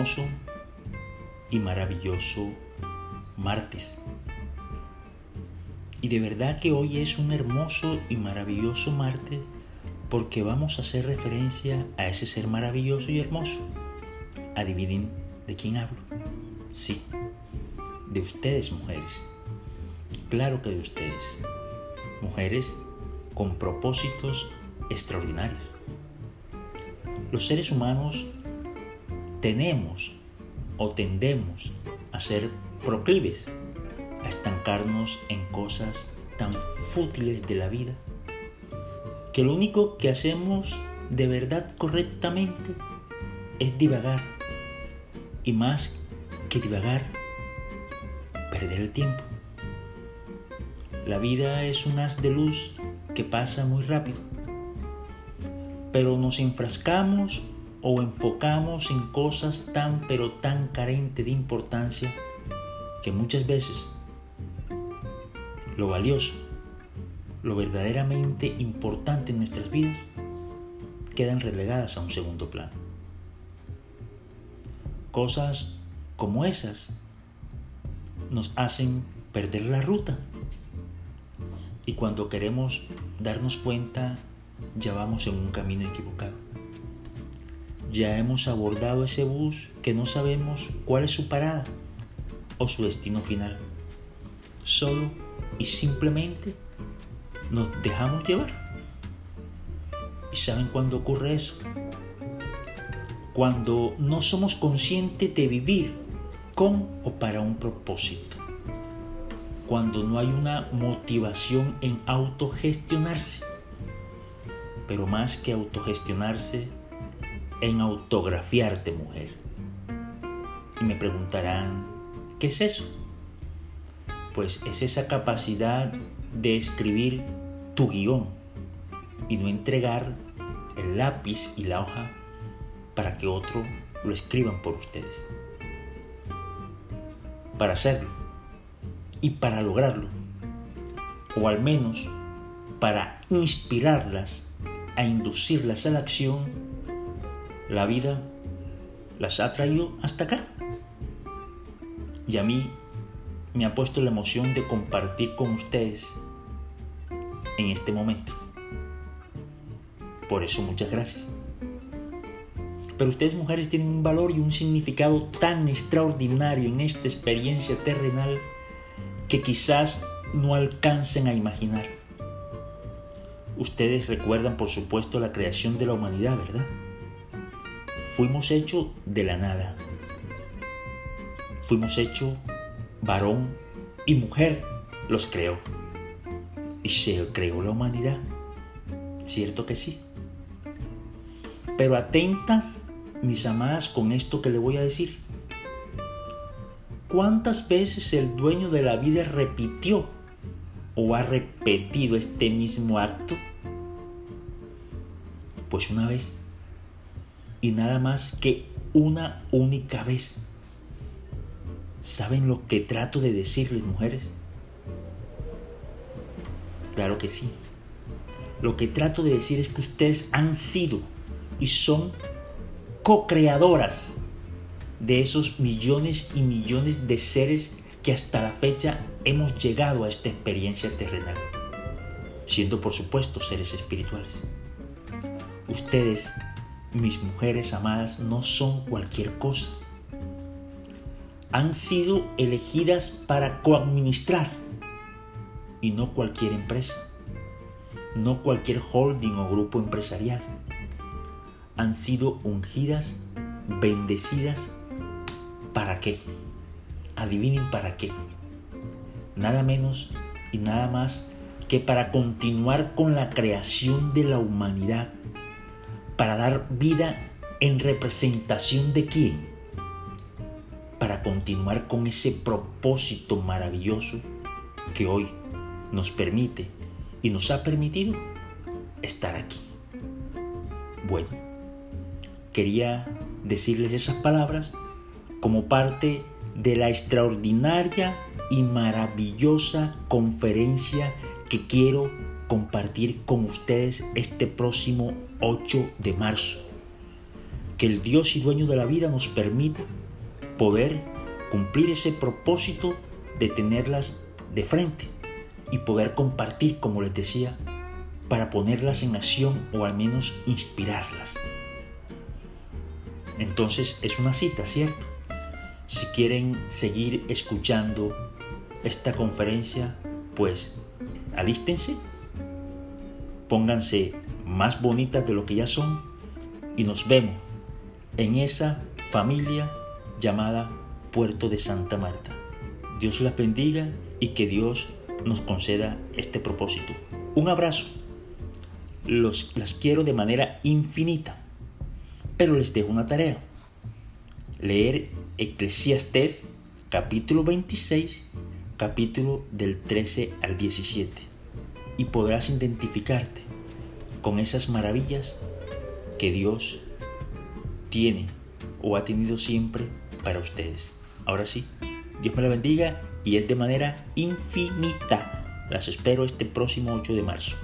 hermoso y maravilloso martes. Y de verdad que hoy es un hermoso y maravilloso martes porque vamos a hacer referencia a ese ser maravilloso y hermoso. Adivinen de quién hablo. Sí, de ustedes mujeres. Claro que de ustedes. Mujeres con propósitos extraordinarios. Los seres humanos tenemos o tendemos a ser proclives a estancarnos en cosas tan fútiles de la vida que lo único que hacemos de verdad correctamente es divagar y más que divagar perder el tiempo. La vida es un haz de luz que pasa muy rápido pero nos enfrascamos o enfocamos en cosas tan pero tan carentes de importancia que muchas veces lo valioso, lo verdaderamente importante en nuestras vidas quedan relegadas a un segundo plano. Cosas como esas nos hacen perder la ruta y cuando queremos darnos cuenta ya vamos en un camino equivocado. Ya hemos abordado ese bus que no sabemos cuál es su parada o su destino final. Solo y simplemente nos dejamos llevar. ¿Y saben cuándo ocurre eso? Cuando no somos conscientes de vivir con o para un propósito. Cuando no hay una motivación en autogestionarse pero más que autogestionarse, en autografiarte, mujer. Y me preguntarán, ¿qué es eso? Pues es esa capacidad de escribir tu guion y no entregar el lápiz y la hoja para que otro lo escriban por ustedes. Para hacerlo y para lograrlo, o al menos para inspirarlas a inducirlas a la acción, la vida las ha traído hasta acá. Y a mí me ha puesto la emoción de compartir con ustedes en este momento. Por eso muchas gracias. Pero ustedes mujeres tienen un valor y un significado tan extraordinario en esta experiencia terrenal que quizás no alcancen a imaginar. Ustedes recuerdan, por supuesto, la creación de la humanidad, ¿verdad? Fuimos hechos de la nada. Fuimos hechos varón y mujer los creó. Y se creó la humanidad. Cierto que sí. Pero atentas, mis amadas, con esto que le voy a decir. ¿Cuántas veces el dueño de la vida repitió o ha repetido este mismo acto? Pues una vez. Y nada más que una única vez. ¿Saben lo que trato de decirles, mujeres? Claro que sí. Lo que trato de decir es que ustedes han sido y son co-creadoras de esos millones y millones de seres que hasta la fecha hemos llegado a esta experiencia terrenal, siendo por supuesto seres espirituales. Ustedes, mis mujeres amadas, no son cualquier cosa. Han sido elegidas para coadministrar y no cualquier empresa, no cualquier holding o grupo empresarial. Han sido ungidas, bendecidas, ¿para qué? Adivinen para qué. Nada menos y nada más que para continuar con la creación de la humanidad para dar vida en representación de quién? Para continuar con ese propósito maravilloso que hoy nos permite y nos ha permitido estar aquí. Bueno, quería decirles esas palabras como parte de la extraordinaria y maravillosa conferencia que quiero compartir con ustedes este próximo 8 de marzo, que el Dios y dueño de la vida nos permita poder cumplir ese propósito de tenerlas de frente y poder compartir, como les decía, para ponerlas en acción o al menos inspirarlas. Entonces es una cita, ¿cierto? Si quieren seguir escuchando esta conferencia, pues alístense, pónganse más bonitas de lo que ya son y nos vemos en esa familia llamada Puerto de Santa Marta. Dios las bendiga y que Dios nos conceda este propósito. Un abrazo. Los, las quiero de manera infinita. Pero les dejo una tarea. Leer Eclesiastés capítulo 26, capítulo del 13 al 17. Y podrás identificarte con esas maravillas que Dios tiene o ha tenido siempre para ustedes. Ahora sí, Dios me la bendiga y es de manera infinita. Las espero este próximo 8 de marzo.